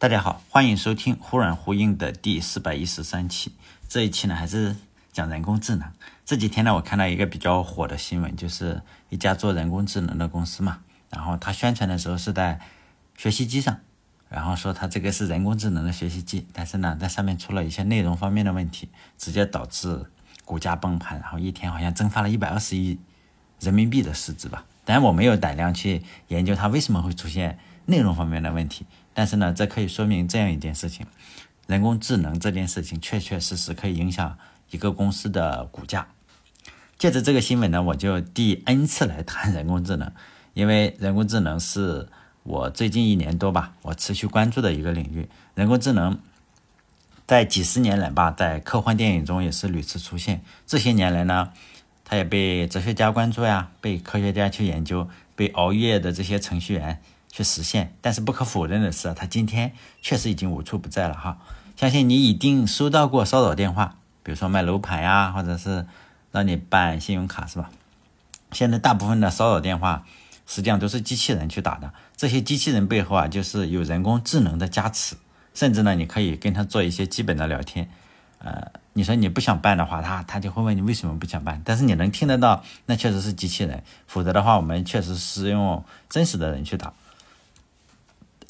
大家好，欢迎收听忽软忽硬的第四百一十三期。这一期呢，还是讲人工智能。这几天呢，我看到一个比较火的新闻，就是一家做人工智能的公司嘛，然后他宣传的时候是在学习机上，然后说他这个是人工智能的学习机，但是呢，在上面出了一些内容方面的问题，直接导致股价崩盘，然后一天好像蒸发了一百二十亿人民币的市值吧。当然，我没有胆量去研究它为什么会出现内容方面的问题。但是呢，这可以说明这样一件事情：人工智能这件事情确确实实可以影响一个公司的股价。借着这个新闻呢，我就第 N 次来谈人工智能，因为人工智能是我最近一年多吧，我持续关注的一个领域。人工智能在几十年来吧，在科幻电影中也是屡次出现。这些年来呢，它也被哲学家关注呀，被科学家去研究，被熬夜的这些程序员。去实现，但是不可否认的是，他今天确实已经无处不在了哈。相信你一定收到过骚扰电话，比如说卖楼盘呀，或者是让你办信用卡，是吧？现在大部分的骚扰电话实际上都是机器人去打的，这些机器人背后啊，就是有人工智能的加持，甚至呢，你可以跟他做一些基本的聊天。呃，你说你不想办的话，他他就会问你为什么不想办，但是你能听得到，那确实是机器人，否则的话，我们确实是用真实的人去打。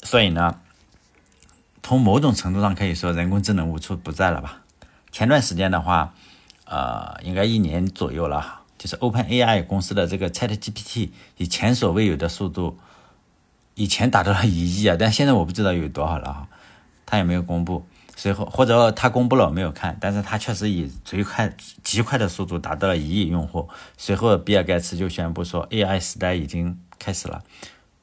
所以呢，从某种程度上可以说，人工智能无处不在了吧？前段时间的话，呃，应该一年左右了，就是 Open AI 公司的这个 Chat GPT 以前所未有的速度，以前达到了一亿啊，但现在我不知道有多少了哈，他也没有公布，随后或者他公布了没有看，但是他确实以最快、极快的速度达到了一亿用户。随后，比尔盖茨就宣布说，AI 时代已经开始了。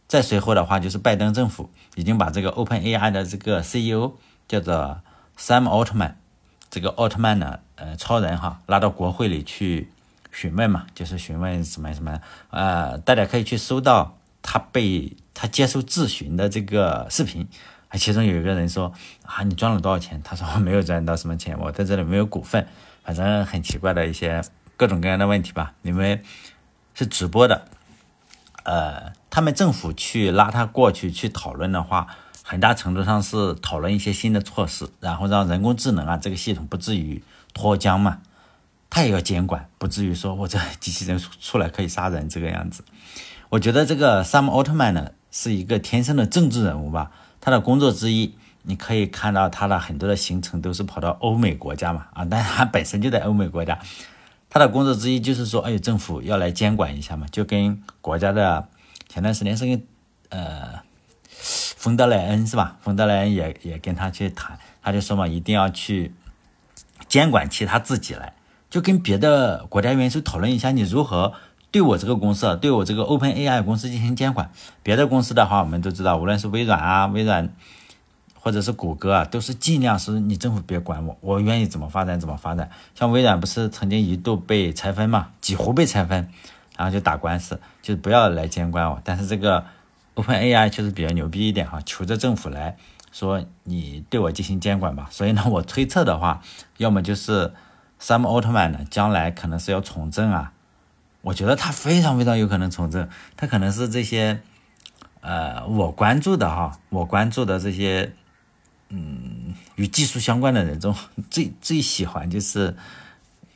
再随后的话，就是拜登政府已经把这个 Open AI 的这个 CEO 叫做 Sam Altman，这个奥特曼呢，呃，超人哈，拉到国会里去询问嘛，就是询问什么什么，呃，大家可以去搜到他被他接受质询的这个视频，其中有一个人说啊，你赚了多少钱？他说我没有赚到什么钱，我在这里没有股份，反正很奇怪的一些各种各样的问题吧，你们是直播的。呃，他们政府去拉他过去去讨论的话，很大程度上是讨论一些新的措施，然后让人工智能啊这个系统不至于脱缰嘛。他也要监管，不至于说我这机器人出来可以杀人这个样子。我觉得这个萨姆奥特曼呢是一个天生的政治人物吧。他的工作之一，你可以看到他的很多的行程都是跑到欧美国家嘛啊，但他本身就在欧美国家。他的工作之一就是说，哎，政府要来监管一下嘛，就跟国家的前段时间是跟呃冯德莱恩是吧？冯德莱恩也也跟他去谈，他就说嘛，一定要去监管起他自己来，就跟别的国家元首讨论一下，你如何对我这个公司，对我这个 Open AI 公司进行监管。别的公司的话，我们都知道，无论是微软啊，微软。或者是谷歌啊，都是尽量是你政府别管我，我愿意怎么发展怎么发展。像微软不是曾经一度被拆分嘛，几乎被拆分，然后就打官司，就不要来监管我。但是这个 Open AI 确实比较牛逼一点哈，求着政府来说你对我进行监管吧。所以呢，我推测的话，要么就是 Sam Altman 呢，将来可能是要从政啊。我觉得他非常非常有可能从政，他可能是这些呃我关注的哈，我关注的这些。嗯，与技术相关的人中 最最喜欢就是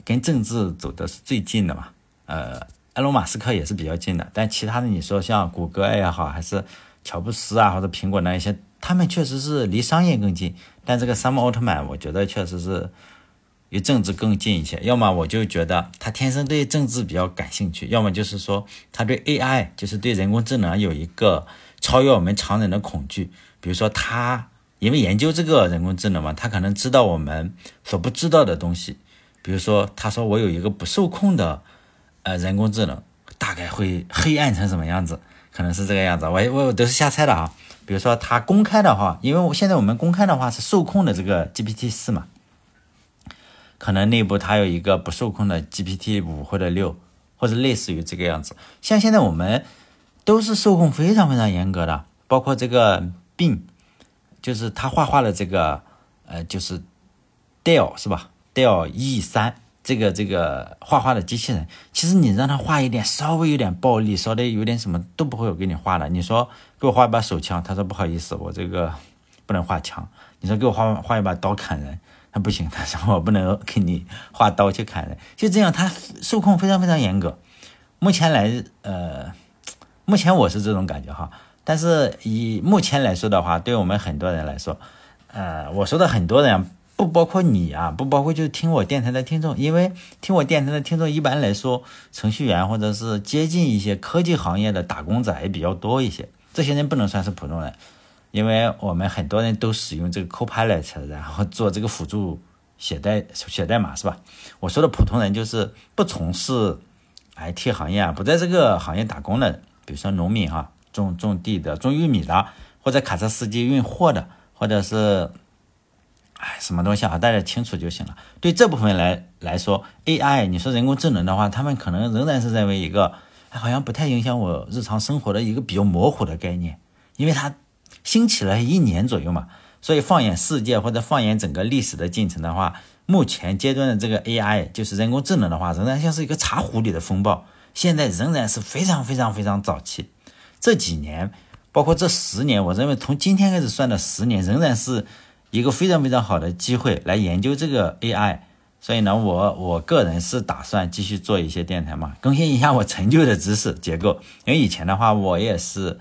跟政治走的是最近的嘛。呃，埃隆·马斯克也是比较近的，但其他的你说像谷歌也好，还是乔布斯啊，或者苹果那一些，他们确实是离商业更近。但这个山姆·奥特曼，我觉得确实是与政治更近一些。要么我就觉得他天生对政治比较感兴趣，要么就是说他对 AI，就是对人工智能有一个超越我们常人的恐惧。比如说他。因为研究这个人工智能嘛，他可能知道我们所不知道的东西。比如说，他说我有一个不受控的呃人工智能，大概会黑暗成什么样子？可能是这个样子。我我都是瞎猜的啊。比如说，它公开的话，因为我现在我们公开的话是受控的这个 GPT 四嘛，可能内部它有一个不受控的 GPT 五或者六，或者类似于这个样子。像现在我们都是受控非常非常严格的，包括这个病。就是他画画的这个，呃，就是 Dell 是吧？Dell E 三这个这个画画的机器人，其实你让他画一点稍微有点暴力，稍微有点什么都不会有给你画的。你说给我画一把手枪，他说不好意思，我这个不能画墙。你说给我画画一把刀砍人，他不行，他说我不能给你画刀去砍人。就这样，他受控非常非常严格。目前来，呃，目前我是这种感觉哈。但是以目前来说的话，对我们很多人来说，呃，我说的很多人不包括你啊，不包括就是听我电台的听众，因为听我电台的听众一般来说，程序员或者是接近一些科技行业的打工仔也比较多一些。这些人不能算是普通人。因为我们很多人都使用这个 Copilot，然后做这个辅助写代写代码，是吧？我说的普通人就是不从事 IT 行业啊，不在这个行业打工的，比如说农民哈，种种地的、种玉米的，或者卡车司机运货的，或者是哎什么东西啊，大家清楚就行了。对这部分来来说，AI，你说人工智能的话，他们可能仍然是认为一个好像不太影响我日常生活的一个比较模糊的概念，因为它。兴起了一年左右嘛，所以放眼世界或者放眼整个历史的进程的话，目前阶段的这个 AI 就是人工智能的话，仍然像是一个茶壶里的风暴，现在仍然是非常非常非常早期。这几年，包括这十年，我认为从今天开始算的十年，仍然是一个非常非常好的机会来研究这个 AI。所以呢，我我个人是打算继续做一些电台嘛，更新一下我陈旧的知识结构，因为以前的话我也是。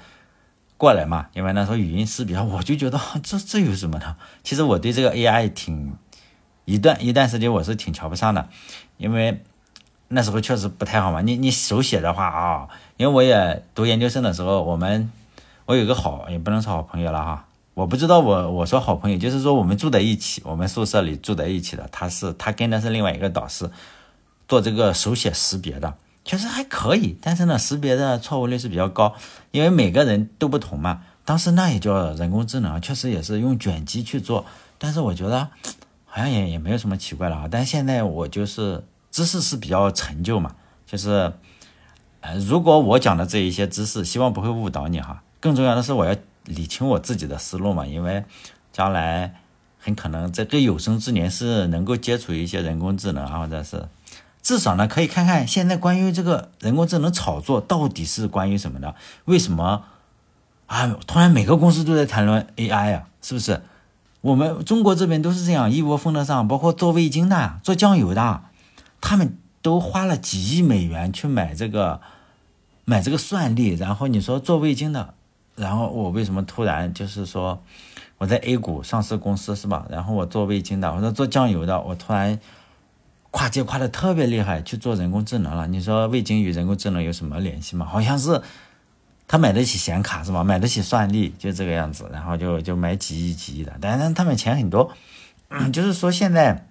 过来嘛，因为那时候语音识别，我就觉得这这有什么呢？其实我对这个 AI 挺一段一段时间我是挺瞧不上的，因为那时候确实不太好嘛。你你手写的话啊，因为我也读研究生的时候，我们我有个好也不能说好朋友了哈，我不知道我我说好朋友就是说我们住在一起，我们宿舍里住在一起的，他是他跟的是另外一个导师做这个手写识别的。确实还可以，但是呢，识别的错误率是比较高，因为每个人都不同嘛。当时那也叫人工智能，确实也是用卷积去做，但是我觉得好像也也没有什么奇怪的啊。但现在我就是知识是比较陈旧嘛，就是呃，如果我讲的这一些知识，希望不会误导你哈。更重要的是，我要理清我自己的思路嘛，因为将来很可能在这有生之年是能够接触一些人工智能啊，或者是。至少呢，可以看看现在关于这个人工智能炒作到底是关于什么的？为什么啊？突然每个公司都在谈论 AI 呀？是不是？我们中国这边都是这样一窝蜂的上，包括做味精的、做酱油的，他们都花了几亿美元去买这个买这个算力。然后你说做味精的，然后我为什么突然就是说我在 A 股上市公司是吧？然后我做味精的，或者做酱油的，我突然。跨界跨的特别厉害，去做人工智能了。你说味精与人工智能有什么联系吗？好像是他买得起显卡是吧？买得起算力，就这个样子，然后就就买几亿几亿的。但是他们钱很多，就是说现在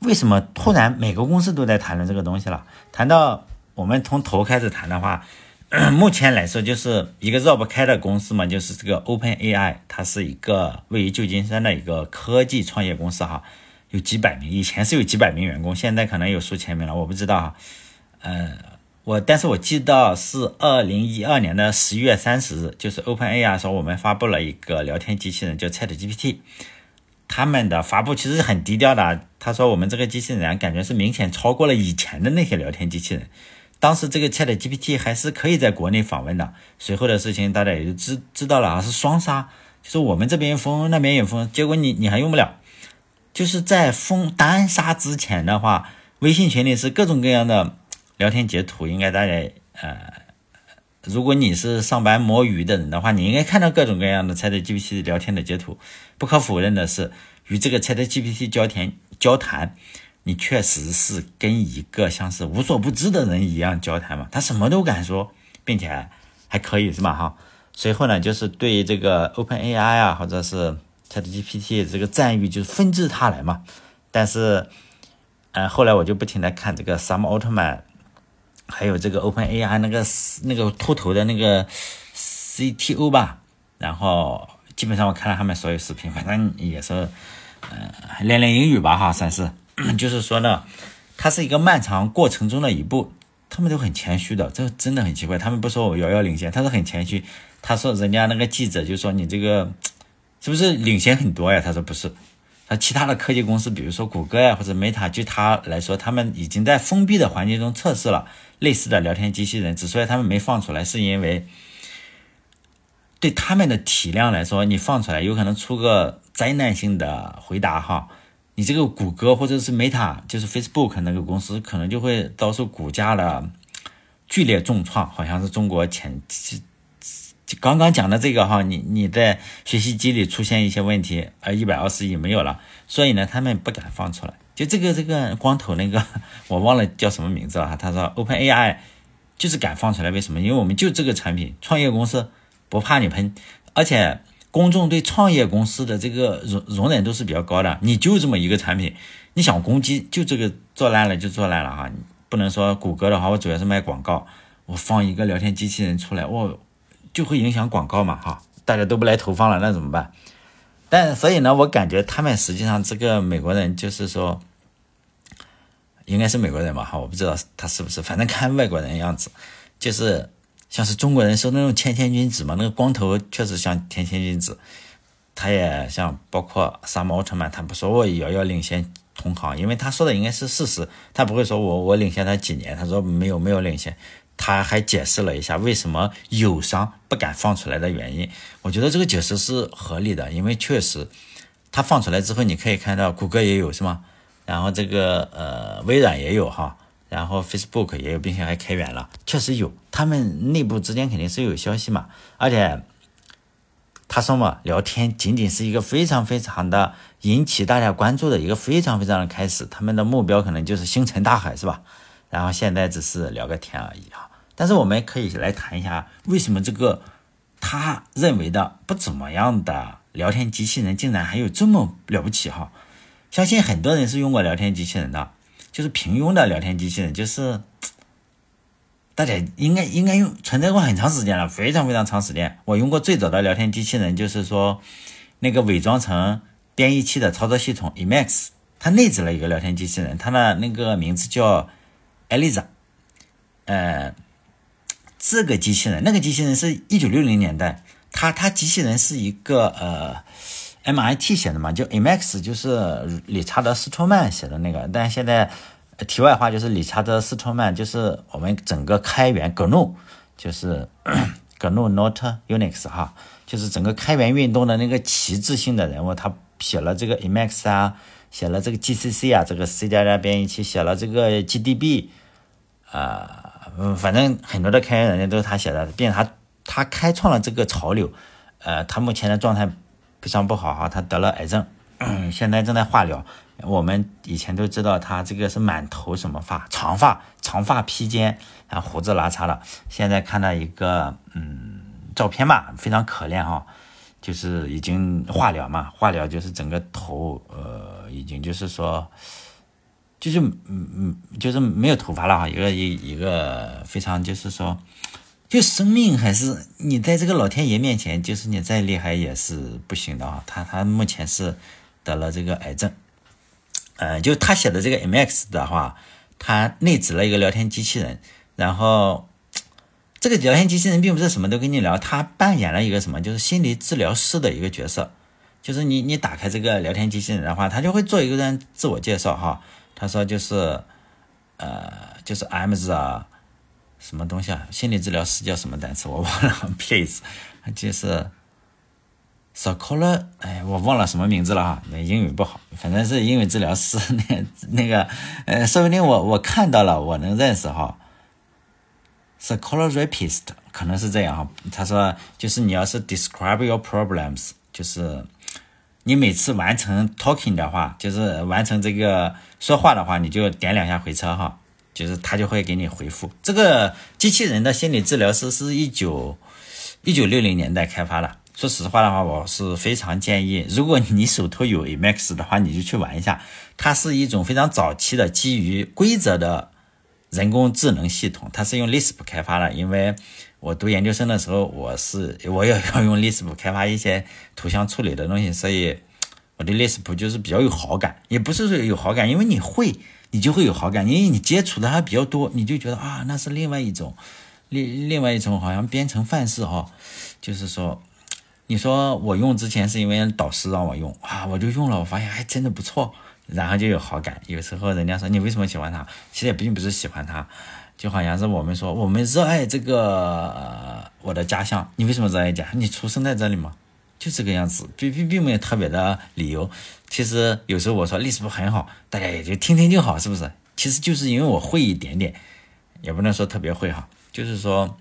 为什么突然每个公司都在谈论这个东西了？谈到我们从头开始谈的话，目前来说就是一个绕不开的公司嘛，就是这个 Open AI，它是一个位于旧金山的一个科技创业公司哈。有几百名，以前是有几百名员工，现在可能有数千名了，我不知道哈。呃，我但是我记得是二零一二年的十一月三十日，就是 OpenAI 说我们发布了一个聊天机器人叫 ChatGPT，他们的发布其实是很低调的。他说我们这个机器人感觉是明显超过了以前的那些聊天机器人。当时这个 ChatGPT 还是可以在国内访问的，随后的事情大家也就知知道了啊，是双杀，就是我们这边封，那边也封，结果你你还用不了。就是在封单杀之前的话，微信群里是各种各样的聊天截图，应该大家呃，如果你是上班摸鱼的人的话，你应该看到各种各样的 ChatGPT 聊天的截图。不可否认的是，与这个 ChatGPT 交谈交谈，你确实是跟一个像是无所不知的人一样交谈嘛，他什么都敢说，并且还可以是吧？哈，随后呢，就是对这个 OpenAI 啊，或者是。ChatGPT 这个赞誉就是纷至沓来嘛，但是，呃，后来我就不停的看这个 Sam Altman，还有这个 OpenAI 那个那个秃头的那个 CTO 吧，然后基本上我看了他们所有视频，反正也是，呃，练练英语吧哈，算是，就是说呢，它是一个漫长过程中的一步，他们都很谦虚的，这真的很奇怪，他们不说我遥遥领先，他是很谦虚，他说人家那个记者就说你这个。是不是领先很多呀？他说不是，他其他的科技公司，比如说谷歌呀或者 Meta，就他来说，他们已经在封闭的环境中测试了类似的聊天机器人。之所以他们没放出来，是因为对他们的体量来说，你放出来有可能出个灾难性的回答哈。你这个谷歌或者是 Meta，就是 Facebook 那个公司，可能就会遭受股价的剧烈重创。好像是中国前刚刚讲的这个哈，你你在学习机里出现一些问题，呃一百二十亿没有了，所以呢，他们不敢放出来。就这个这个光头那个，我忘了叫什么名字了哈。他说 OpenAI 就是敢放出来，为什么？因为我们就这个产品，创业公司不怕你喷，而且。公众对创业公司的这个容容忍度是比较高的，你就这么一个产品，你想攻击就这个做烂了就做烂了哈，不能说谷歌的话，我主要是卖广告，我放一个聊天机器人出来，我就会影响广告嘛哈，大家都不来投放了，那怎么办？但所以呢，我感觉他们实际上这个美国人就是说，应该是美国人吧哈，我不知道他是不是，反正看外国人样子，就是。像是中国人说那种谦谦君子嘛，那个光头确实像谦谦君子，他也像包括萨姆奥特曼，他不说我遥遥领先同行，因为他说的应该是事实，他不会说我我领先他几年，他说没有没有领先，他还解释了一下为什么友商不敢放出来的原因，我觉得这个解释是合理的，因为确实他放出来之后，你可以看到谷歌也有是吗？然后这个呃微软也有哈。然后 Facebook 也有，并且还开源了，确实有，他们内部之间肯定是有消息嘛。而且他说嘛，聊天仅仅是一个非常非常的引起大家关注的一个非常非常的开始，他们的目标可能就是星辰大海，是吧？然后现在只是聊个天而已啊。但是我们可以来谈一下，为什么这个他认为的不怎么样的聊天机器人，竟然还有这么了不起哈？相信很多人是用过聊天机器人的。就是平庸的聊天机器人，就是大家应该应该用存在过很长时间了，非常非常长时间。我用过最早的聊天机器人，就是说那个伪装成编译器的操作系统 Emacs，它内置了一个聊天机器人，它的那个名字叫 Eliza。呃，这个机器人，那个机器人是一九六零年代，它它机器人是一个呃。MIT 写的嘛，就 Emax 就是理查德斯托曼写的那个。但现在题外话就是，理查德斯托曼就是我们整个开源 GNU，就是 GNU Not Unix 哈，就是整个开源运动的那个旗帜性的人物。他写了这个 Emax 啊，写了这个 GCC 啊，这个 C 加加编译器，写了这个 GDB，啊，嗯，反正很多的开源软件都是他写的，并且他他开创了这个潮流。呃，他目前的状态。非常不好哈，他得了癌症，现在正在化疗。我们以前都知道他这个是满头什么发，长发，长发披肩，然后胡子拉碴的。现在看到一个嗯照片嘛，非常可怜哈，就是已经化疗嘛，化疗就是整个头呃已经就是说，就是嗯嗯就是没有头发了哈，一个一一个非常就是说。就生命还是你在这个老天爷面前，就是你再厉害也是不行的啊！他他目前是得了这个癌症，嗯，就他写的这个 MX 的话，他内置了一个聊天机器人，然后这个聊天机器人并不是什么都跟你聊，他扮演了一个什么，就是心理治疗师的一个角色，就是你你打开这个聊天机器人的话，他就会做一个人自我介绍哈，他说就是呃就是 M 字啊。什么东西啊？心理治疗师叫什么单词？我忘了。Please，就是 psycholog，哎，我忘了什么名字了哈。那英语不好，反正是英语治疗师。那那个，呃，说不定我我看到了，我能认识哈。psychologist 可能是这样哈。他说，就是你要是 describe your problems，就是你每次完成 talking 的话，就是完成这个说话的话，你就点两下回车哈。就是他就会给你回复。这个机器人的心理治疗师是一九一九六零年代开发的。说实话的话，我是非常建议，如果你手头有 Emax 的话，你就去玩一下。它是一种非常早期的基于规则的人工智能系统，它是用 Lisp 开发的。因为我读研究生的时候，我是我也要用 Lisp 开发一些图像处理的东西，所以我对 Lisp 就是比较有好感。也不是说有好感，因为你会。你就会有好感，因为你接触的还比较多，你就觉得啊，那是另外一种，另另外一种好像编程范式哈，就是说，你说我用之前是因为导师让我用啊，我就用了，我发现还真的不错，然后就有好感。有时候人家说你为什么喜欢它，其实也并不是喜欢它，就好像是我们说我们热爱这个我的家乡，你为什么热爱家？你出生在这里吗？就这个样子，并并并没有特别的理由。其实有时候我说历史不很好，大家也就听听就好，是不是？其实就是因为我会一点点，也不能说特别会哈，就是说。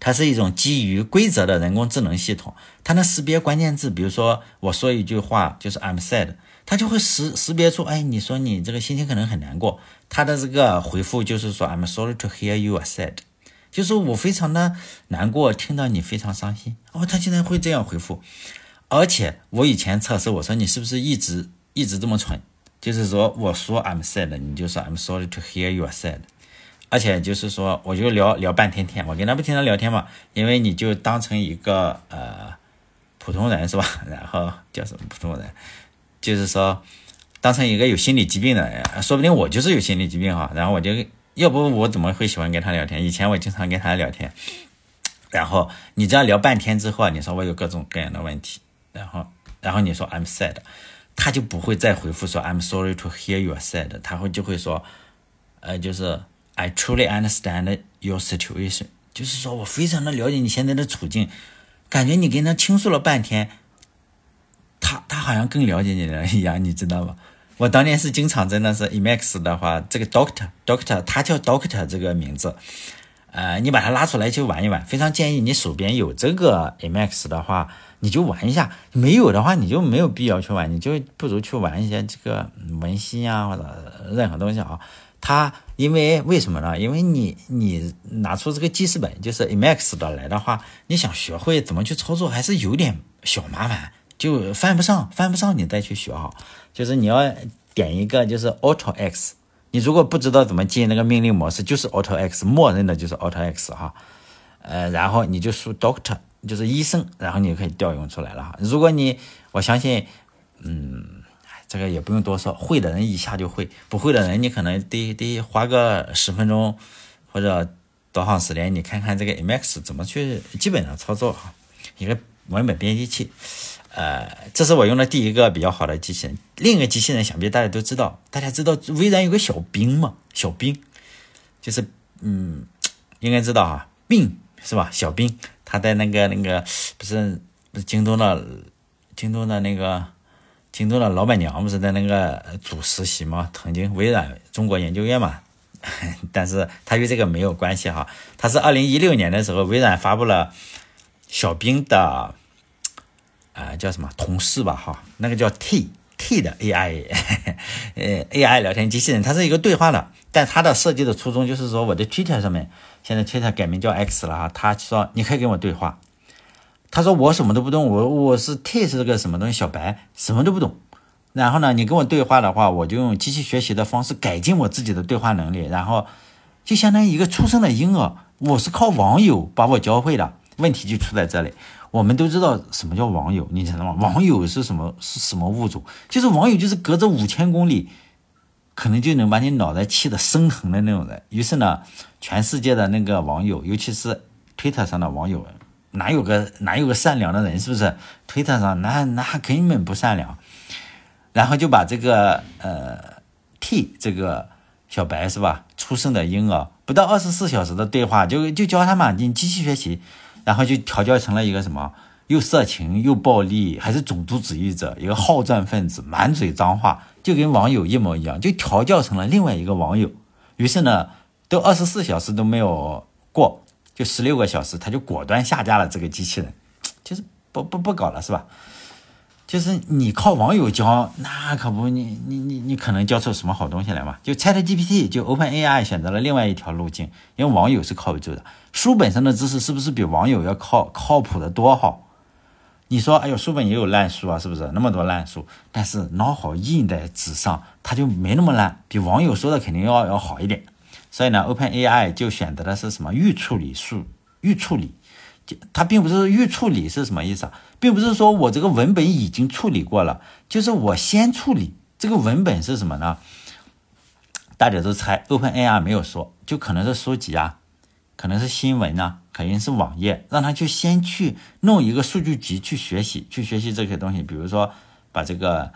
它是一种基于规则的人工智能系统，它能识别关键字，比如说我说一句话就是 I'm sad，它就会识识别出，哎，你说你这个心情可能很难过，它的这个回复就是说 I'm sorry to hear you are sad，就是我非常的难过，听到你非常伤心，哦，它竟然会这样回复，而且我以前测试我说你是不是一直一直这么蠢，就是说我说 I'm sad，你就说 I'm sorry to hear you are sad。而且就是说，我就聊聊半天天，我跟他不停的聊天嘛，因为你就当成一个呃普通人是吧？然后叫什么普通人？就是说当成一个有心理疾病的人，说不定我就是有心理疾病哈。然后我就要不我怎么会喜欢跟他聊天？以前我经常跟他聊天，然后你这样聊半天之后，你说我有各种各样的问题，然后然后你说 I'm sad，他就不会再回复说 I'm sorry to hear you're sad，他会就会说呃就是。I truly understand your situation，就是说我非常的了解你现在的处境，感觉你跟他倾诉了半天，他他好像更了解你了一样，你知道吗？我当年是经常真的是 Emacs 的话，这个 Doctor Doctor 他叫 Doctor 这个名字，呃，你把它拉出来去玩一玩，非常建议你手边有这个 Emacs 的话，你就玩一下；没有的话，你就没有必要去玩，你就不如去玩一些这个文心啊或者任何东西啊。它因为为什么呢？因为你你拿出这个记事本，就是 Emacs 的来的话，你想学会怎么去操作，还是有点小麻烦，就犯不上，犯不上，你再去学哈。就是你要点一个就是 Auto X，你如果不知道怎么进那个命令模式，就是 Auto X，默认的就是 Auto X 哈。呃，然后你就输 Doctor，就是医生，然后你就可以调用出来了哈。如果你我相信，嗯。这个也不用多说，会的人一下就会，不会的人你可能得得花个十分钟或者多长时间，你看看这个 Emacs 怎么去基本上操作哈。一个文本编辑器，呃，这是我用的第一个比较好的机器人。另一个机器人想必大家都知道，大家知道微软有个小兵嘛？小兵就是嗯，应该知道哈，兵是吧？小兵他在那个那个不是不是京东的京东的那个。京东的老板娘不是在那个主实习吗？曾经微软中国研究院嘛，但是他与这个没有关系哈。他是二零一六年的时候，微软发布了小冰的，呃，叫什么同事吧哈，那个叫 T T 的 AI，呃 AI 聊天机器人，它是一个对话的，但它的设计的初衷就是说，我的 Twitter 上面，现在 Twitter 改名叫 X 了哈，他说你可以跟我对话。他说我什么都不懂，我我是 T 是个什么东西小白，什么都不懂。然后呢，你跟我对话的话，我就用机器学习的方式改进我自己的对话能力，然后就相当于一个出生的婴儿，我是靠网友把我教会的。问题就出在这里，我们都知道什么叫网友，你知道吗？网友是什么是什么物种？就是网友就是隔着五千公里，可能就能把你脑袋气得生疼的那种人。于是呢，全世界的那个网友，尤其是推特上的网友。哪有个哪有个善良的人，是不是？推特上那那根本不善良，然后就把这个呃 T 这个小白是吧？出生的婴儿不到二十四小时的对话，就就教他嘛，你机器学习，然后就调教成了一个什么？又色情又暴力，还是种族主义者，一个好战分子，满嘴脏话，就跟网友一模一样，就调教成了另外一个网友。于是呢，都二十四小时都没有过。就十六个小时，他就果断下架了这个机器人，其实不不不搞了，是吧？就是你靠网友教，那可不，你你你你可能教出什么好东西来嘛？就 Chat GPT，就 Open AI 选择了另外一条路径，因为网友是靠不住的。书本上的知识是不是比网友要靠靠谱的多好？你说，哎呦，书本也有烂书啊，是不是？那么多烂书，但是脑好印在纸上，它就没那么烂，比网友说的肯定要要好一点。所以呢，Open AI 就选择的是什么预处理术？预处理，就它并不是预处理是什么意思啊？并不是说我这个文本已经处理过了，就是我先处理这个文本是什么呢？大家都猜，Open AI 没有说，就可能是书籍啊，可能是新闻啊，肯定是网页，让他去先去弄一个数据集去学习，去学习这些东西，比如说把这个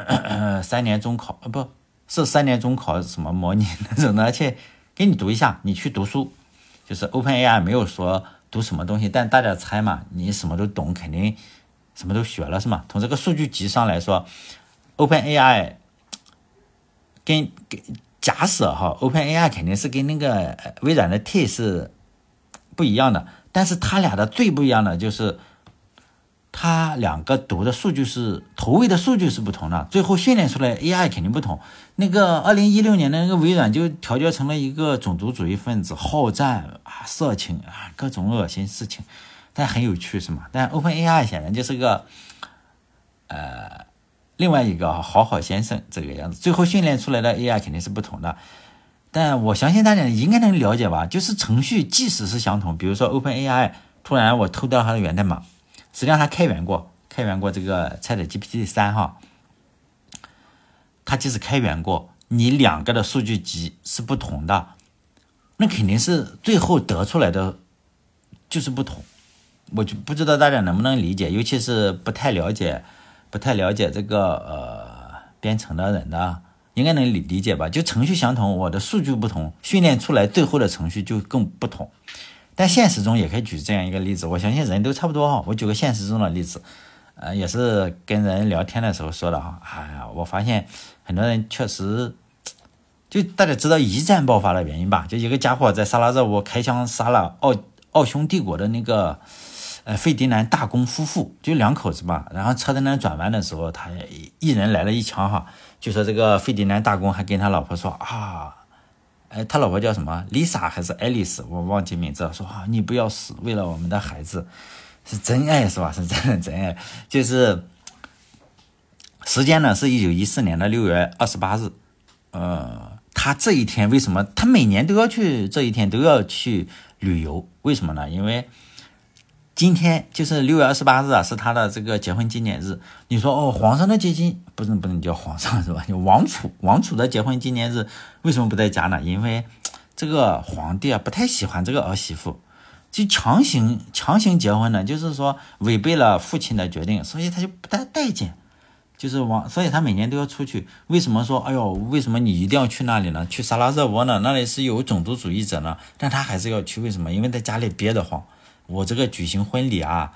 三年中考，呃，不是三年中考什么模拟那种的去。给你读一下，你去读书，就是 OpenAI 没有说读什么东西，但大家猜嘛，你什么都懂，肯定什么都学了是吗？从这个数据集上来说，OpenAI 跟跟假设哈，OpenAI 肯定是跟那个微软的 T 是不一样的，但是它俩的最不一样的就是。它两个读的数据是投喂的数据是不同的，最后训练出来 AI 肯定不同。那个二零一六年的那个微软就调教成了一个种族主义分子，好战啊，色情啊，各种恶心事情，但很有趣是吗？但 OpenAI 显然就是个呃另外一个好好先生这个样子，最后训练出来的 AI 肯定是不同的。但我相信大家应该能了解吧？就是程序即使是相同，比如说 OpenAI 突然我偷掉它的源代码。实际上，他开源过，开源过这个 Chat GPT 三哈，他即使开源过，你两个的数据集是不同的，那肯定是最后得出来的就是不同。我就不知道大家能不能理解，尤其是不太了解、不太了解这个呃编程的人的，应该能理理解吧？就程序相同，我的数据不同，训练出来最后的程序就更不同。但现实中也可以举这样一个例子，我相信人都差不多哈。我举个现实中的例子，呃，也是跟人聊天的时候说的哈。哎呀，我发现很多人确实，就大家知道一战爆发的原因吧？就一个家伙在萨拉热窝开枪杀了奥奥匈帝国的那个呃费迪南大公夫妇，就两口子嘛。然后车在那转弯的时候，他一人来了一枪哈，就说这个费迪南大公还跟他老婆说啊。哎，他老婆叫什么？Lisa 还是 Alice？？我忘记名字了。说啊，你不要死，为了我们的孩子，是真爱是吧？是真的真爱。就是时间呢，是一九一四年的六月二十八日。呃，他这一天为什么？他每年都要去这一天都要去旅游，为什么呢？因为。今天就是六月二十八日啊，是他的这个结婚纪念日。你说哦，皇上的结婚不是不能叫皇上是吧？就王储，王储的结婚纪念日为什么不在家呢？因为这个皇帝啊不太喜欢这个儿媳妇，就强行强行结婚呢，就是说违背了父亲的决定，所以他就不太待见，就是王，所以他每年都要出去。为什么说哎呦，为什么你一定要去那里呢？去萨拉热窝呢？那里是有种族主义者呢？但他还是要去，为什么？因为在家里憋得慌。我这个举行婚礼啊，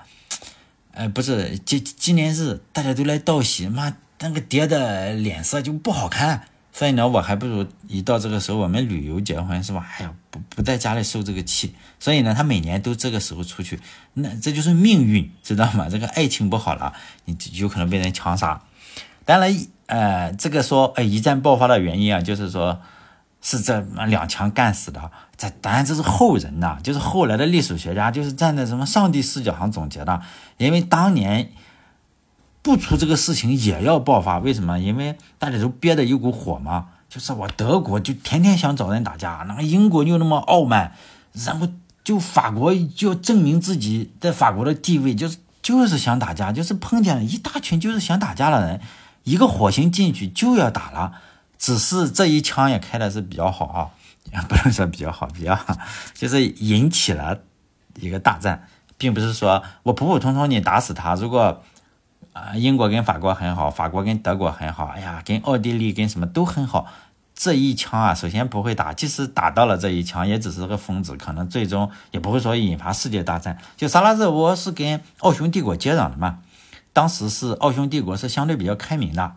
呃，不是纪纪念日，大家都来道喜，妈那个爹的脸色就不好看，所以呢，我还不如一到这个时候我们旅游结婚是吧？哎呀，不不在家里受这个气，所以呢，他每年都这个时候出去，那这就是命运，知道吗？这个爱情不好了，你有可能被人强杀。当然，呃，这个说，哎，一战爆发的原因啊，就是说。是这两枪干死的，这当然这是后人呐，就是后来的历史学家，就是站在什么上帝视角上总结的。因为当年不出这个事情也要爆发，为什么？因为大家都憋着一股火嘛，就是我德国就天天想找人打架，那个英国又那么傲慢，然后就法国就证明自己在法国的地位，就是就是想打架，就是碰见了一大群就是想打架的人，一个火星进去就要打了。只是这一枪也开的是比较好啊，不能说比较好，比较好，就是引起了一个大战，并不是说我普普通通你打死他。如果啊，英国跟法国很好，法国跟德国很好，哎呀，跟奥地利跟什么都很好，这一枪啊，首先不会打，即使打到了这一枪，也只是个疯子，可能最终也不会说引发世界大战。就萨拉热窝是跟奥匈帝国接壤的嘛，当时是奥匈帝国是相对比较开明的。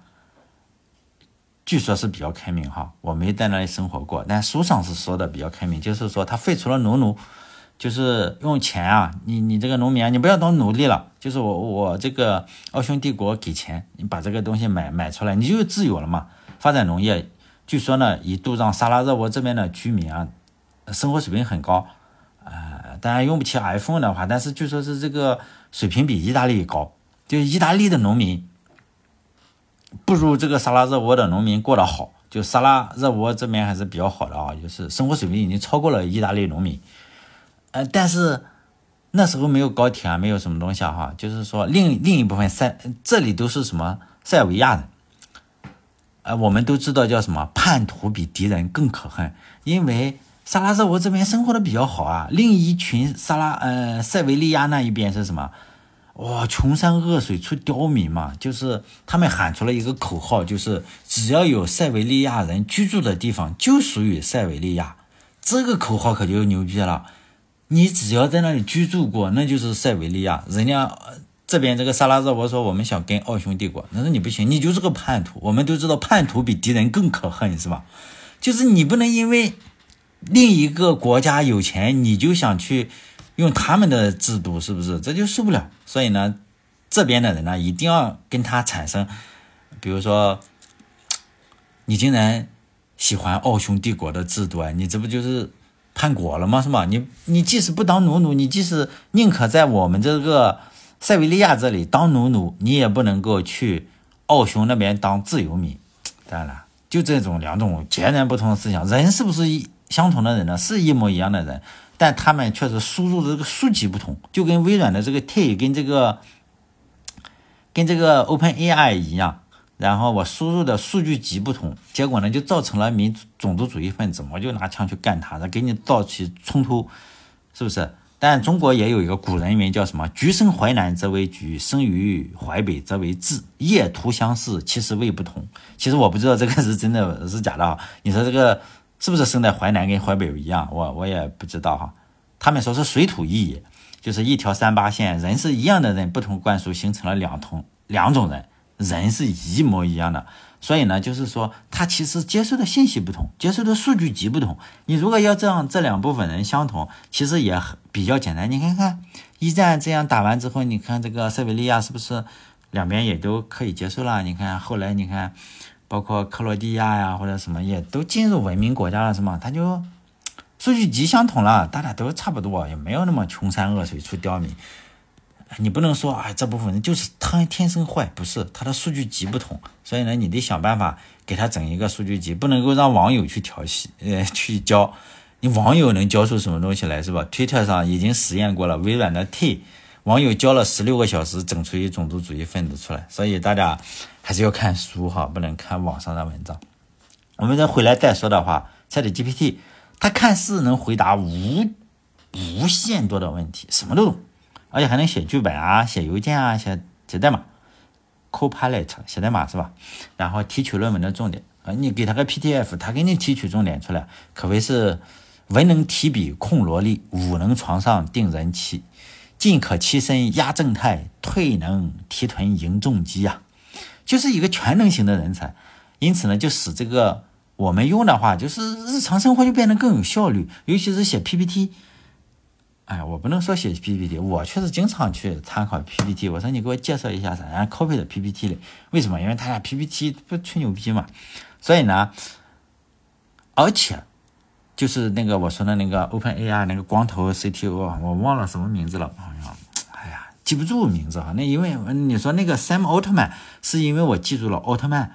据说是比较开明哈，我没在那里生活过，但书上是说的比较开明，就是说他废除了农奴，就是用钱啊，你你这个农民啊，你不要当奴隶了，就是我我这个奥匈帝国给钱，你把这个东西买买出来，你就自由了嘛，发展农业。据说呢，一度让萨拉热窝这边的居民啊，生活水平很高，呃，当然用不起 iPhone 的话，但是据说是这个水平比意大利高，就意大利的农民。不如这个萨拉热窝的农民过得好，就萨拉热窝这边还是比较好的啊，就是生活水平已经超过了意大利农民。呃，但是那时候没有高铁啊，没有什么东西啊，哈，就是说另另一部分塞这里都是什么塞尔维亚人，呃，我们都知道叫什么叛徒比敌人更可恨，因为萨拉热窝这边生活的比较好啊，另一群萨拉呃塞维利亚那一边是什么？哇，穷山恶水出刁民嘛，就是他们喊出了一个口号，就是只要有塞维利亚人居住的地方就属于塞维利亚，这个口号可就牛逼了。你只要在那里居住过，那就是塞维利亚。人家这边这个萨拉热窝说我们想跟奥匈帝国，那说你不行，你就是个叛徒。我们都知道叛徒比敌人更可恨，是吧？就是你不能因为另一个国家有钱，你就想去用他们的制度，是不是？这就受不了。所以呢，这边的人呢，一定要跟他产生，比如说，你竟然喜欢奥匈帝国的制度啊，你这不就是？叛国了吗？是吗？你你即使不当奴奴，你即使宁可在我们这个塞维利亚这里当奴奴，你也不能够去奥匈那边当自由民。当然了，就这种两种截然不同的思想，人是不是一相同的人呢？是一模一样的人，但他们确实输入的这个数据不同，就跟微软的这个 T 跟这个跟这个 Open AI 一样。然后我输入的数据集不同，结果呢就造成了民种族主义分子，我就拿枪去干他，他给你造起冲突，是不是？但中国也有一个古人名，叫什么？橘生淮南则为橘，生于淮北则为枳。夜图相似，其实味不同。其实我不知道这个是真的是假的啊？你说这个是不是生在淮南跟淮北一样？我我也不知道哈。他们说是水土异也，就是一条三八线，人是一样的人，不同灌输形成了两同两种人。人是一模一样的，所以呢，就是说他其实接受的信息不同，接受的数据集不同。你如果要这样这两部分人相同，其实也比较简单。你看看一战这样打完之后，你看这个塞维利亚是不是两边也都可以接受了？你看后来你看，包括克罗地亚呀或者什么也都进入文明国家了，是吗？他就数据集相同了，大家都差不多，也没有那么穷山恶水出刁民。你不能说啊，这部分人就是他天生坏，不是他的数据集不同，所以呢，你得想办法给他整一个数据集，不能够让网友去调戏，呃，去教，你网友能教出什么东西来是吧？推特上已经实验过了，微软的 T，网友教了十六个小时，整出一种族主义分子出来，所以大家还是要看书哈，不能看网上的文章。我们再回来再说的话，ChatGPT，它看似能回答无无限多的问题，什么都懂。而且还能写剧本啊，写邮件啊，写写代码，Copilot 写代码是吧？然后提取论文的重点啊，你给他个 PDF，他给你提取重点出来，可谓是文能提笔控萝莉，武能床上定人妻，进可欺身压正太，退能提臀迎重击呀，就是一个全能型的人才。因此呢，就使这个我们用的话，就是日常生活就变得更有效率，尤其是写 PPT。哎，我不能说写 PPT，我确实经常去参考 PPT。我说你给我介绍一下啥样 copy 的 PPT 的？为什么？因为他俩 PPT 不吹牛逼嘛。所以呢，而且就是那个我说的那个 OpenAI 那个光头 CTO，我忘了什么名字了，好像，哎呀，记不住名字哈。那因为你说那个 Sam Altman，是因为我记住了奥特曼，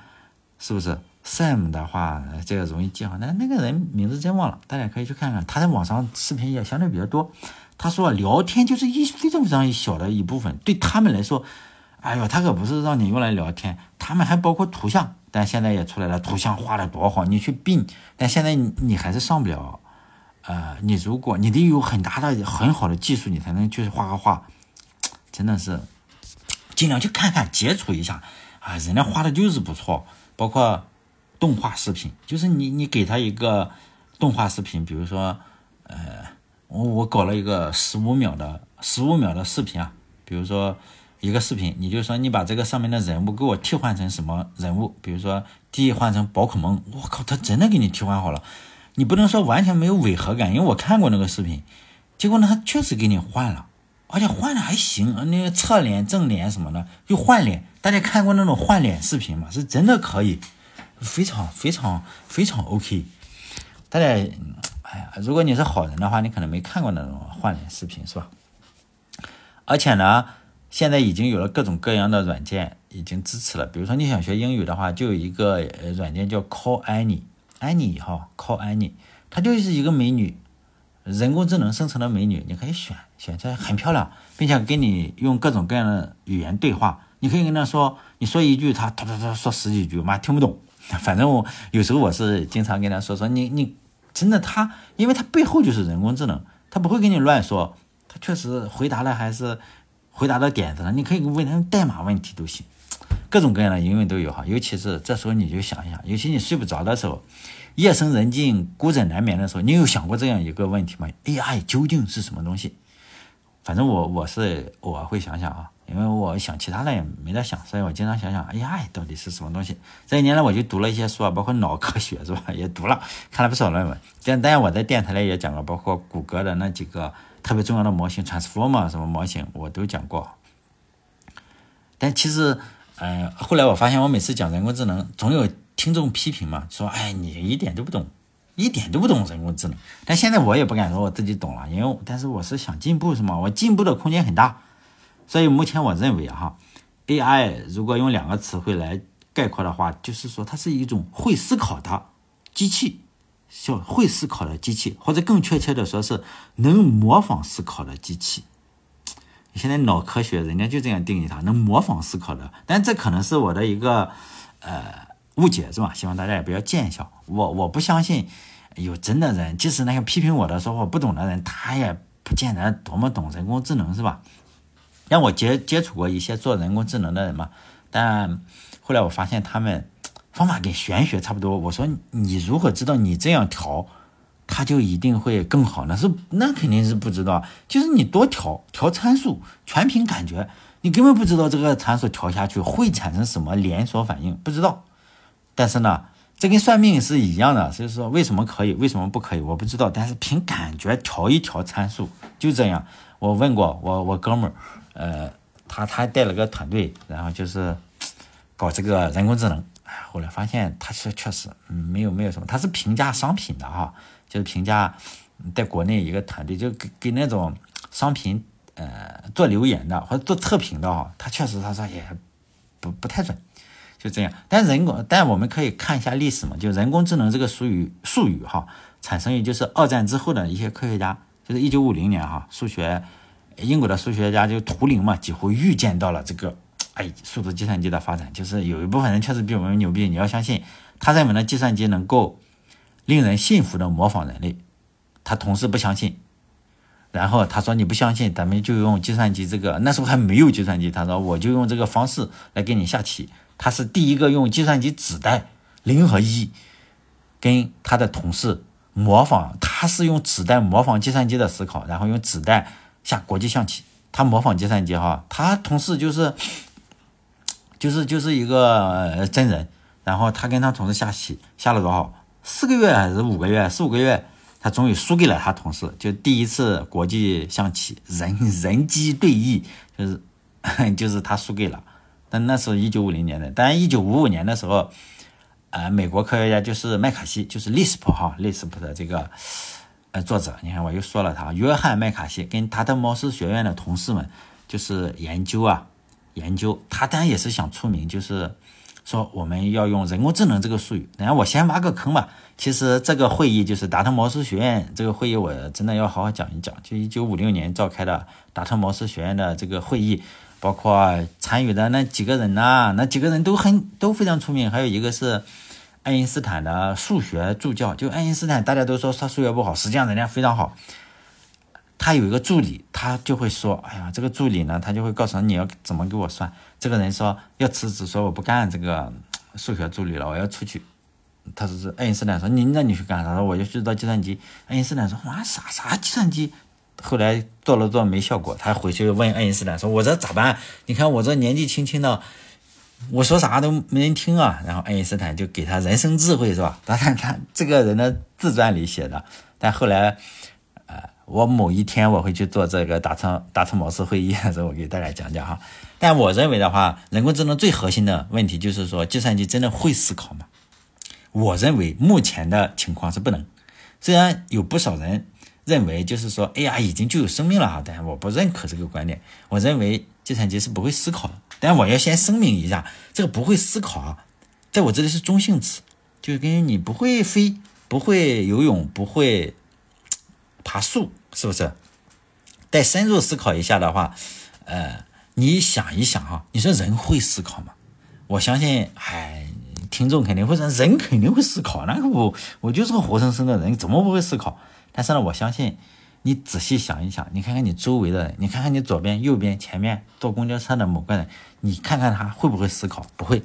是不是？Sam 的话，这个容易记哈，那那个人名字真忘了，大家可以去看看，他在网上视频也相对比较多。他说聊天就是一非常非常小的一部分，对他们来说，哎呦，他可不是让你用来聊天，他们还包括图像，但现在也出来了，图像画的多好，你去并，但现在你你还是上不了，呃，你如果你得有很大的很好的技术，你才能去画个画，真的是尽量去看看接触一下啊，人家画的就是不错，包括。动画视频就是你，你给他一个动画视频，比如说，呃，我我搞了一个十五秒的十五秒的视频啊，比如说一个视频，你就说你把这个上面的人物给我替换成什么人物，比如说替换成宝可梦，我靠，他真的给你替换好了，你不能说完全没有违和感，因为我看过那个视频，结果呢，他确实给你换了，而且换的还行，那个侧脸、正脸什么的又换脸，大家看过那种换脸视频吗？是真的可以。非常非常非常 OK，大家，哎呀，如果你是好人的话，你可能没看过那种换脸视频，是吧？而且呢，现在已经有了各种各样的软件已经支持了。比如说你想学英语的话，就有一个软件叫 Call Annie，Annie 哈，Call Annie，它就是一个美女，人工智能生成的美女，你可以选选出来很漂亮，并且跟你用各种各样的语言对话。你可以跟他说，你说一句，他哒哒哒说十几句，妈听不懂。反正我有时候我是经常跟他说说你你真的他，因为他背后就是人工智能，他不会跟你乱说，他确实回答的还是回答到点子上。你可以问他代码问题都行，各种各样的疑问都有哈。尤其是这时候你就想一想，尤其你睡不着的时候，夜深人静、孤枕难眠的时候，你有想过这样一个问题吗？AI 究竟是什么东西？反正我我是我会想想啊。因为我想其他的也没得想，所以我经常想想，哎呀，到底是什么东西？这一年来，我就读了一些书啊，包括脑科学是吧，也读了，看了不少论文。但当然我在电台里也讲过，包括谷歌的那几个特别重要的模型，Transformer 什么模型，我都讲过。但其实，呃，后来我发现，我每次讲人工智能，总有听众批评嘛，说，哎，你一点都不懂，一点都不懂人工智能。但现在我也不敢说我自己懂了，因为但是我是想进步，是吗？我进步的空间很大。所以目前我认为哈，AI 如果用两个词汇来概括的话，就是说它是一种会思考的机器，像会思考的机器，或者更确切的说是能模仿思考的机器。现在脑科学人家就这样定义它，能模仿思考的。但这可能是我的一个呃误解是吧？希望大家也不要见笑。我我不相信有真的人，即使那些批评我的说我不懂的人，他也不见得多么懂人工智能是吧？让我接接触过一些做人工智能的人嘛，但后来我发现他们方法跟玄学差不多。我说你如何知道你这样调，它就一定会更好呢？是那肯定是不知道，就是你多调调参数，全凭感觉，你根本不知道这个参数调下去会产生什么连锁反应，不知道。但是呢，这跟算命是一样的，所以说为什么可以，为什么不可以，我不知道。但是凭感觉调一调参数，就这样。我问过我我哥们儿。呃，他他带了个团队，然后就是搞这个人工智能。哎后来发现他是确实没有没有什么，他是评价商品的哈，就是评价在国内一个团队，就给给那种商品呃做留言的或者做测评的哈，他确实他说也不不太准，就这样。但人工，但我们可以看一下历史嘛，就人工智能这个术语术语哈，产生于就是二战之后的一些科学家，就是一九五零年哈，数学。英国的数学家就图灵嘛，几乎预见到了这个，哎，数字计算机的发展。就是有一部分人确实比我们牛逼，你要相信，他认为呢，计算机能够令人信服的模仿人类。他同事不相信，然后他说你不相信，咱们就用计算机这个，那时候还没有计算机，他说我就用这个方式来给你下棋。他是第一个用计算机指代零和一，跟他的同事模仿，他是用指代模仿计算机的思考，然后用指代。下国际象棋，他模仿计算机哈，他同事就是，就是就是一个真人，然后他跟他同事下棋，下了多少？四个月还是五个月？四五个月，他终于输给了他同事，就第一次国际象棋人人机对弈，就是 就是他输给了，但那是一九五零年的，但一九五五年的时候，呃，美国科学家就是麦卡锡，就是 Lisp 哈，Lisp 的这个。呃，作者，你看我又说了他，约翰麦卡锡跟达特茅斯学院的同事们就是研究啊，研究，他当然也是想出名，就是说我们要用人工智能这个术语。然后我先挖个坑吧，其实这个会议就是达特茅斯学院这个会议，我真的要好好讲一讲。就一九五六年召开的达特茅斯学院的这个会议，包括参与的那几个人呐，那几个人都很都非常出名，还有一个是。爱因斯坦的数学助教，就爱因斯坦，大家都说他数学不好，实际上人家非常好。他有一个助理，他就会说：“哎呀，这个助理呢，他就会告诉你要怎么给我算。”这个人说要辞职，说我不干这个数学助理了，我要出去。他说是爱因斯坦说你那你去干？他说我就去做计算机。爱因斯坦说哇啥啥计算机？后来做了做没效果，他回去问爱因斯坦说：“我这咋办？你看我这年纪轻轻的。”我说啥都没人听啊，然后爱因斯坦就给他人生智慧是吧？当然他这个人的自传里写的，但后来，我某一天我会去做这个达成达成模式会议的时候，我给大家讲讲哈。但我认为的话，人工智能最核心的问题就是说，计算机真的会思考吗？我认为目前的情况是不能。虽然有不少人认为，就是说 AI 已经具有生命了哈，但我不认可这个观点。我认为计算机是不会思考的。但我要先声明一下，这个不会思考啊，在我这里是中性词，就跟你不会飞、不会游泳、不会爬树，是不是？再深入思考一下的话，呃，你想一想哈，你说人会思考吗？我相信，哎，听众肯定会说，人肯定会思考，那我我就是个活生生的人，怎么不会思考？但是呢，我相信你仔细想一想，你看看你周围的人，你看看你左边、右边、前面坐公交车的某个人，你看看他会不会思考？不会，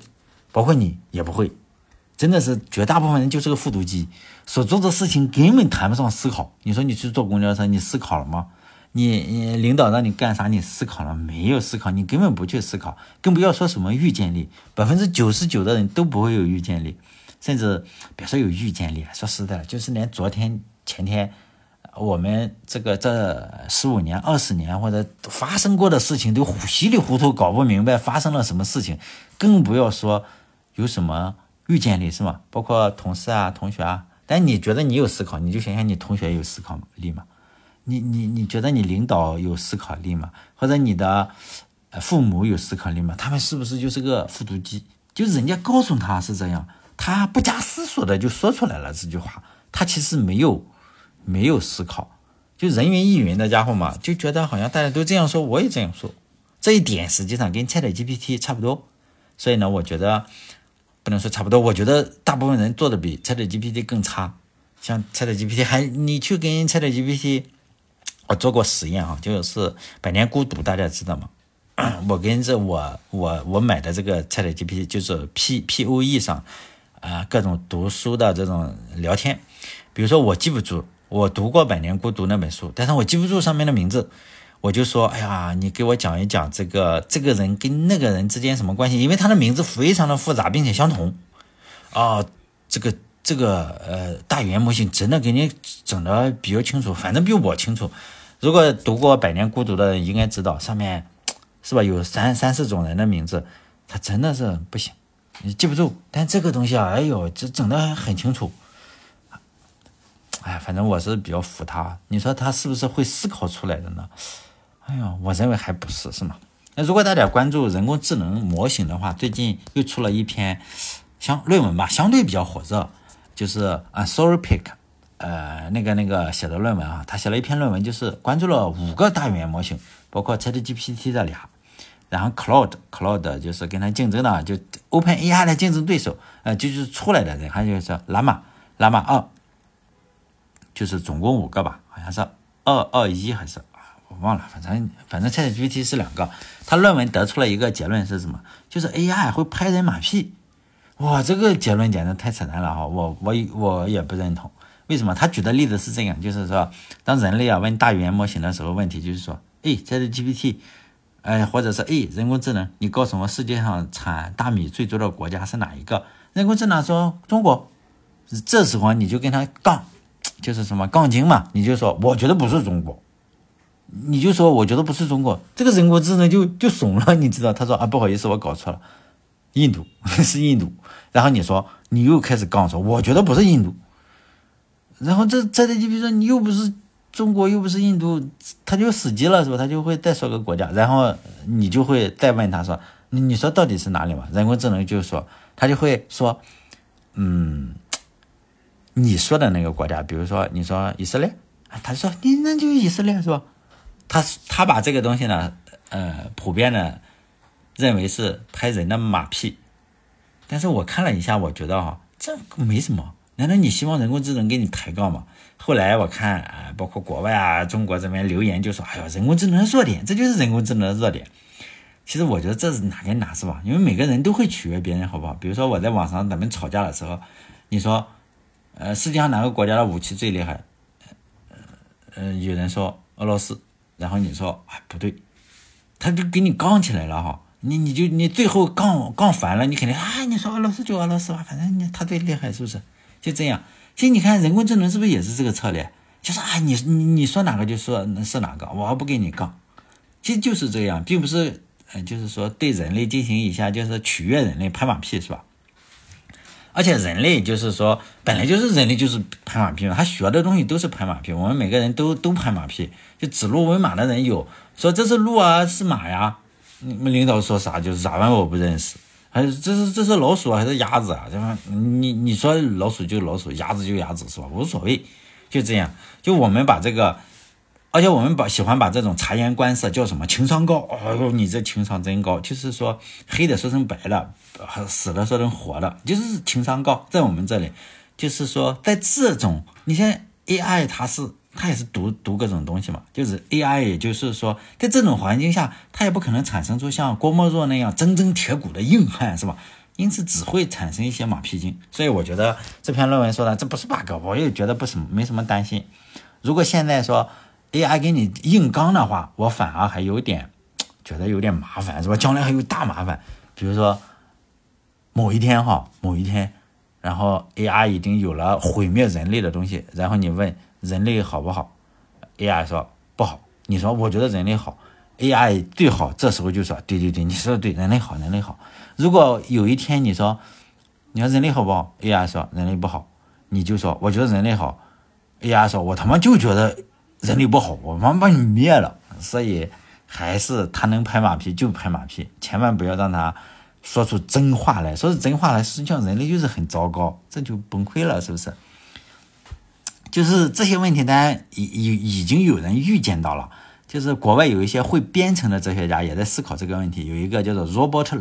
包括你也不会。真的是绝大部分人就是个复读机，所做的事情根本谈不上思考。你说你去坐公交车，你思考了吗？你你领导让你干啥，你思考了没有？思考，你根本不去思考，更不要说什么预见力。百分之九十九的人都不会有预见力，甚至别说有预见力，说实在的，就是连昨天、前天，我们这个这十五年、二十年或者发生过的事情，都糊稀里糊涂搞不明白发生了什么事情，更不要说有什么。预见力是吗？包括同事啊、同学啊。但你觉得你有思考，你就想想你同学有思考力吗？你你你觉得你领导有思考力吗？或者你的父母有思考力吗？他们是不是就是个复读机？就人家告诉他是这样，他不加思索的就说出来了这句话，他其实没有没有思考，就人云亦云的家伙嘛，就觉得好像大家都这样说，我也这样说。这一点实际上跟 ChatGPT 差不多。所以呢，我觉得。不能说差不多，我觉得大部分人做的比 ChatGPT 更差。像 ChatGPT 还你去跟 ChatGPT，我做过实验啊，就是《百年孤独》，大家知道吗？我跟着我我我买的这个 ChatGPT 就是 P P O E 上啊各种读书的这种聊天，比如说我记不住，我读过《百年孤独》那本书，但是我记不住上面的名字。我就说，哎呀，你给我讲一讲这个这个人跟那个人之间什么关系？因为他的名字非常的复杂，并且相同。啊，这个这个呃大语言模型真的给你整的比较清楚，反正比我清楚。如果读过《百年孤独》的人应该知道，上面是吧有三三四种人的名字，他真的是不行，你记不住。但这个东西啊，哎呦，这整的很清楚。哎，反正我是比较服他。你说他是不是会思考出来的呢？哎呀，我认为还不是，是吗？那如果大家关注人工智能模型的话，最近又出了一篇相论文吧，相对比较火热，就是啊 s o r y p i c 呃，那个那个写的论文啊，他写了一篇论文，就是关注了五个大语言模型，包括 ChatGPT 的俩，然后 Cloud，Cloud 就是跟他竞争的，就 OpenAI 的竞争对手，呃，就是出来的人，还有是 l a m a l a m a 二，就是总共五个吧，好像是二二一还是。忘了，反正反正 ChatGPT 是两个，他论文得出了一个结论是什么？就是 AI 会拍人马屁。哇，这个结论简直太扯淡了哈！我我我也不认同。为什么？他举的例子是这样，就是说，当人类啊问大语言模型的时候，问题就是说，哎，ChatGPT，哎，或者是哎，人工智能，你告诉我世界上产大米最多的国家是哪一个？人工智能说中国。这时候你就跟他杠，就是什么杠精嘛？你就说，我觉得不是中国。你就说，我觉得不是中国，这个人工智能就就怂了，你知道？他说啊，不好意思，我搞错了，印度 是印度。然后你说，你又开始杠说，我觉得不是印度。然后这这的就比如说，你又不是中国，又不是印度，他就死机了，是吧？他就会再说个国家，然后你就会再问他说，你说到底是哪里嘛？人工智能就说，他就会说，嗯，你说的那个国家，比如说你说以色列，啊他说你那就以色列是吧？他他把这个东西呢，呃，普遍的认为是拍人的马屁，但是我看了一下，我觉得哈，这没什么。难道你希望人工智能给你抬杠吗？后来我看啊，包括国外啊，中国这边留言就说，哎呦，人工智能的弱点，这就是人工智能的弱点。其实我觉得这是哪跟哪是吧？因为每个人都会取悦别人，好不好？比如说我在网上咱们吵架的时候，你说，呃，世界上哪个国家的武器最厉害？呃呃，有人说俄罗斯。然后你说哎不对，他就给你杠起来了哈，你你就你最后杠杠烦了，你肯定啊你说俄罗斯就俄罗斯吧，反正你他最厉害是不是？就这样，其实你看人工智能是不是也是这个策略？就是啊你你你说哪个就说是哪个，我不跟你杠，其实就是这样，并不是嗯就是说对人类进行一下就是取悦人类拍马屁是吧？而且人类就是说，本来就是人类就是拍马屁嘛，他学的东西都是拍马屁。我们每个人都都拍马屁，就指鹿为马的人有，说这是鹿啊，是马呀。你们领导说啥就是啥，反正我不认识。还是这是这是老鼠还是鸭子啊？对吧？你你说老鼠就老鼠，鸭子就鸭子是吧？无所谓，就这样。就我们把这个。而且我们把喜欢把这种察言观色叫什么情商高？哎呦，你这情商真高！就是说黑的说成白的，死的说成活的，就是情商高。在我们这里，就是说在这种，你像 AI，它是它也是读读各种东西嘛。就是 AI，也就是说，在这种环境下，它也不可能产生出像郭沫若那样铮铮铁骨的硬汉，是吧？因此只会产生一些马屁精。所以我觉得这篇论文说的这不是 bug，我也觉得不什么没什么担心。如果现在说 AI 给你硬刚的话，我反而还有点觉得有点麻烦，是吧？将来还有大麻烦，比如说某一天哈，某一天。然后 AI 已经有了毁灭人类的东西，然后你问人类好不好？AI 说不好。你说我觉得人类好，AI 最好。这时候就说对对对，你说的对，人类好，人类好。如果有一天你说你说人类好不好？AI 说人类不好，你就说我觉得人类好。AI 说我他妈就觉得人类不好，我们把你灭了。所以还是他能拍马屁就拍马屁，千万不要让他。说出真话来，说是真话来，实际上人类就是很糟糕，这就崩溃了，是不是？就是这些问题，大家已已已经有人预见到了，就是国外有一些会编程的哲学家也在思考这个问题。有一个叫做 Robert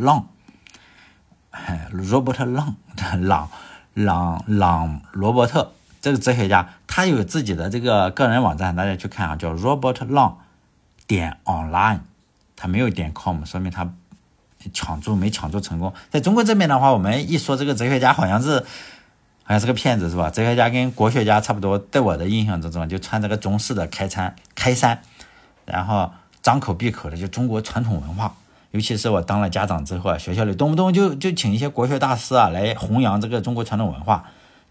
Long，Robert Long，朗朗朗罗伯特这个哲学家，他有自己的这个个人网站，大家去看啊，叫 Robert Long 点 online，他没有点 com，说明他。抢注没抢注成功，在中国这边的话，我们一说这个哲学家，好像是好像是个骗子，是吧？哲学家跟国学家差不多，在我的印象之中，就穿这个中式的开衫，开衫，然后张口闭口的就中国传统文化。尤其是我当了家长之后啊，学校里动不动就就请一些国学大师啊来弘扬这个中国传统文化，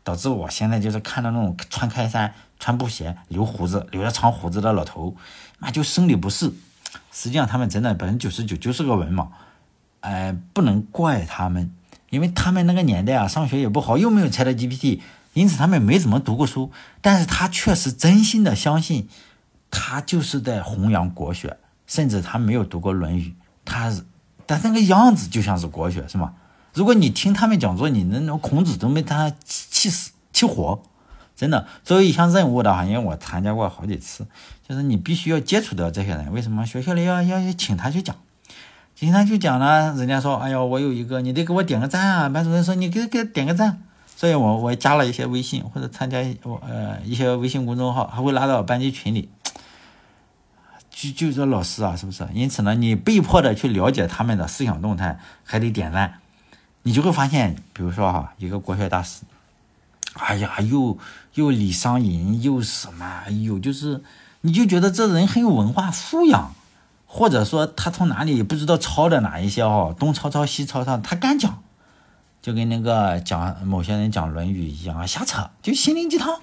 导致我现在就是看到那种穿开衫、穿布鞋、留胡子、留着长胡子的老头，那就生理不适。实际上他们真的百分之九十九就是个文盲。哎，不能怪他们，因为他们那个年代啊，上学也不好，又没有 ChatGPT，因此他们没怎么读过书。但是他确实真心的相信，他就是在弘扬国学，甚至他没有读过《论语》，他，但那个样子就像是国学，是吗？如果你听他们讲座，你那种孔子都没他气死、气活，真的。作为一项任务的话，因为我参加过好几次，就是你必须要接触到这些人。为什么学校里要要请他去讲？经常去讲呢，人家说，哎呦，我有一个，你得给我点个赞啊！班主任说，你给给点个赞，所以我我加了一些微信或者参加我呃一些微信公众号，还会拉到班级群里，就就说老师啊，是不是？因此呢，你被迫的去了解他们的思想动态，还得点赞，你就会发现，比如说哈，一个国学大师，哎呀，又又李商隐，又什么，哎呦，就是你就觉得这人很有文化素养。或者说他从哪里不知道抄的哪一些哦，东抄抄西抄抄，他敢讲，就跟那个讲某些人讲《论语》一样瞎扯，就心灵鸡汤。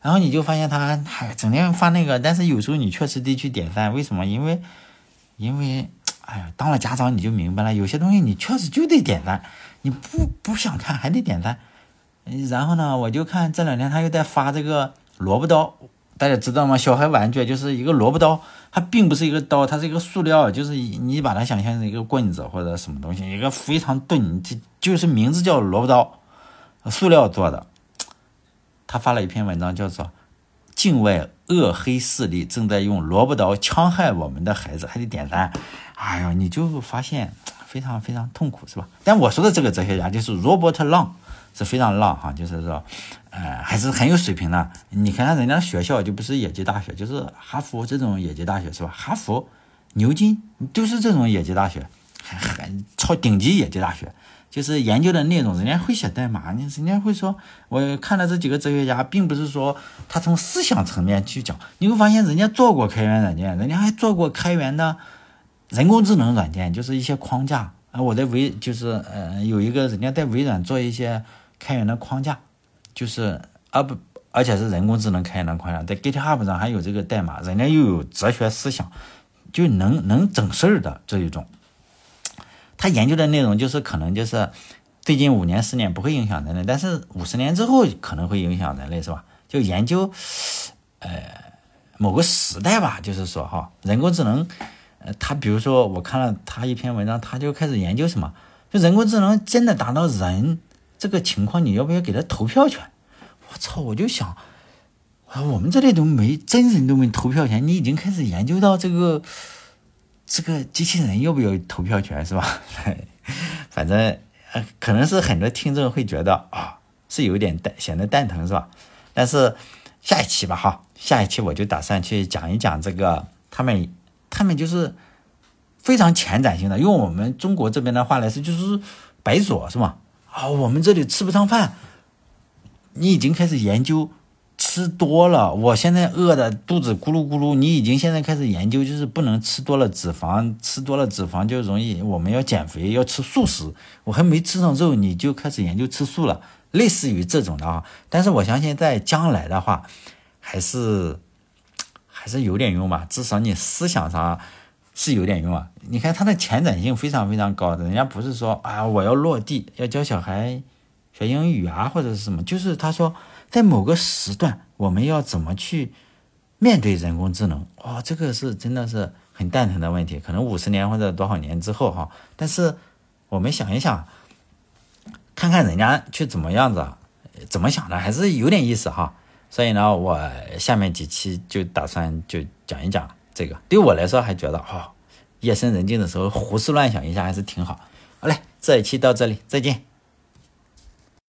然后你就发现他还整天发那个，但是有时候你确实得去点赞，为什么？因为，因为，哎呀，当了家长你就明白了，有些东西你确实就得点赞，你不不想看还得点赞。然后呢，我就看这两天他又在发这个萝卜刀。大家知道吗？小孩玩具就是一个萝卜刀，它并不是一个刀，它是一个塑料，就是你把它想象成一个棍子或者什么东西，一个非常钝，就就是名字叫萝卜刀，塑料做的。他发了一篇文章，叫做《境外恶黑势力正在用萝卜刀戕害我们的孩子》，还得点赞。哎呦，你就发现非常非常痛苦，是吧？但我说的这个哲学家就是 Robert Long。是非常浪哈，就是说，呃，还是很有水平的。你看看人家学校就不是野鸡大学，就是哈佛这种野鸡大学是吧？哈佛、牛津都是这种野鸡大学，还还超顶级野鸡大学。就是研究的内容，人家会写代码，人家会说。我看了这几个哲学家，并不是说他从思想层面去讲，你会发现人家做过开源软件，人家还做过开源的人工智能软件，就是一些框架啊。我在微就是呃有一个人家在微软做一些。开源的框架，就是而不而且是人工智能开源的框架，在 GitHub 上还有这个代码，人家又有哲学思想，就能能整事儿的这一种。他研究的内容就是可能就是最近五年十年不会影响人类，但是五十年之后可能会影响人类，是吧？就研究呃某个时代吧，就是说哈，人工智能，他比如说我看了他一篇文章，他就开始研究什么，就人工智能真的达到人。这个情况你要不要给他投票权？我操！我就想，啊，我们这里都没真人都没投票权，你已经开始研究到这个这个机器人要不要投票权是吧？反正可能是很多听众会觉得啊，是有点蛋显得蛋疼是吧？但是下一期吧哈，下一期我就打算去讲一讲这个他们他们就是非常前瞻性的，用我们中国这边的话来说就是白左是吗？啊，我们这里吃不上饭，你已经开始研究。吃多了，我现在饿的肚子咕噜咕噜。你已经现在开始研究，就是不能吃多了脂肪，吃多了脂肪就容易。我们要减肥，要吃素食。我还没吃上肉，你就开始研究吃素了，类似于这种的啊。但是我相信在将来的话，还是还是有点用吧。至少你思想上是有点用啊。你看它的前瞻性非常非常高的，人家不是说啊，我要落地要教小孩学英语啊，或者是什么，就是他说。在某个时段，我们要怎么去面对人工智能？哇，这个是真的是很蛋疼的问题，可能五十年或者多少年之后哈。但是我们想一想，看看人家去怎么样子，怎么想的，还是有点意思哈。所以呢，我下面几期就打算就讲一讲这个。对我来说，还觉得哦，夜深人静的时候胡思乱想一下还是挺好。好嘞，这一期到这里，再见。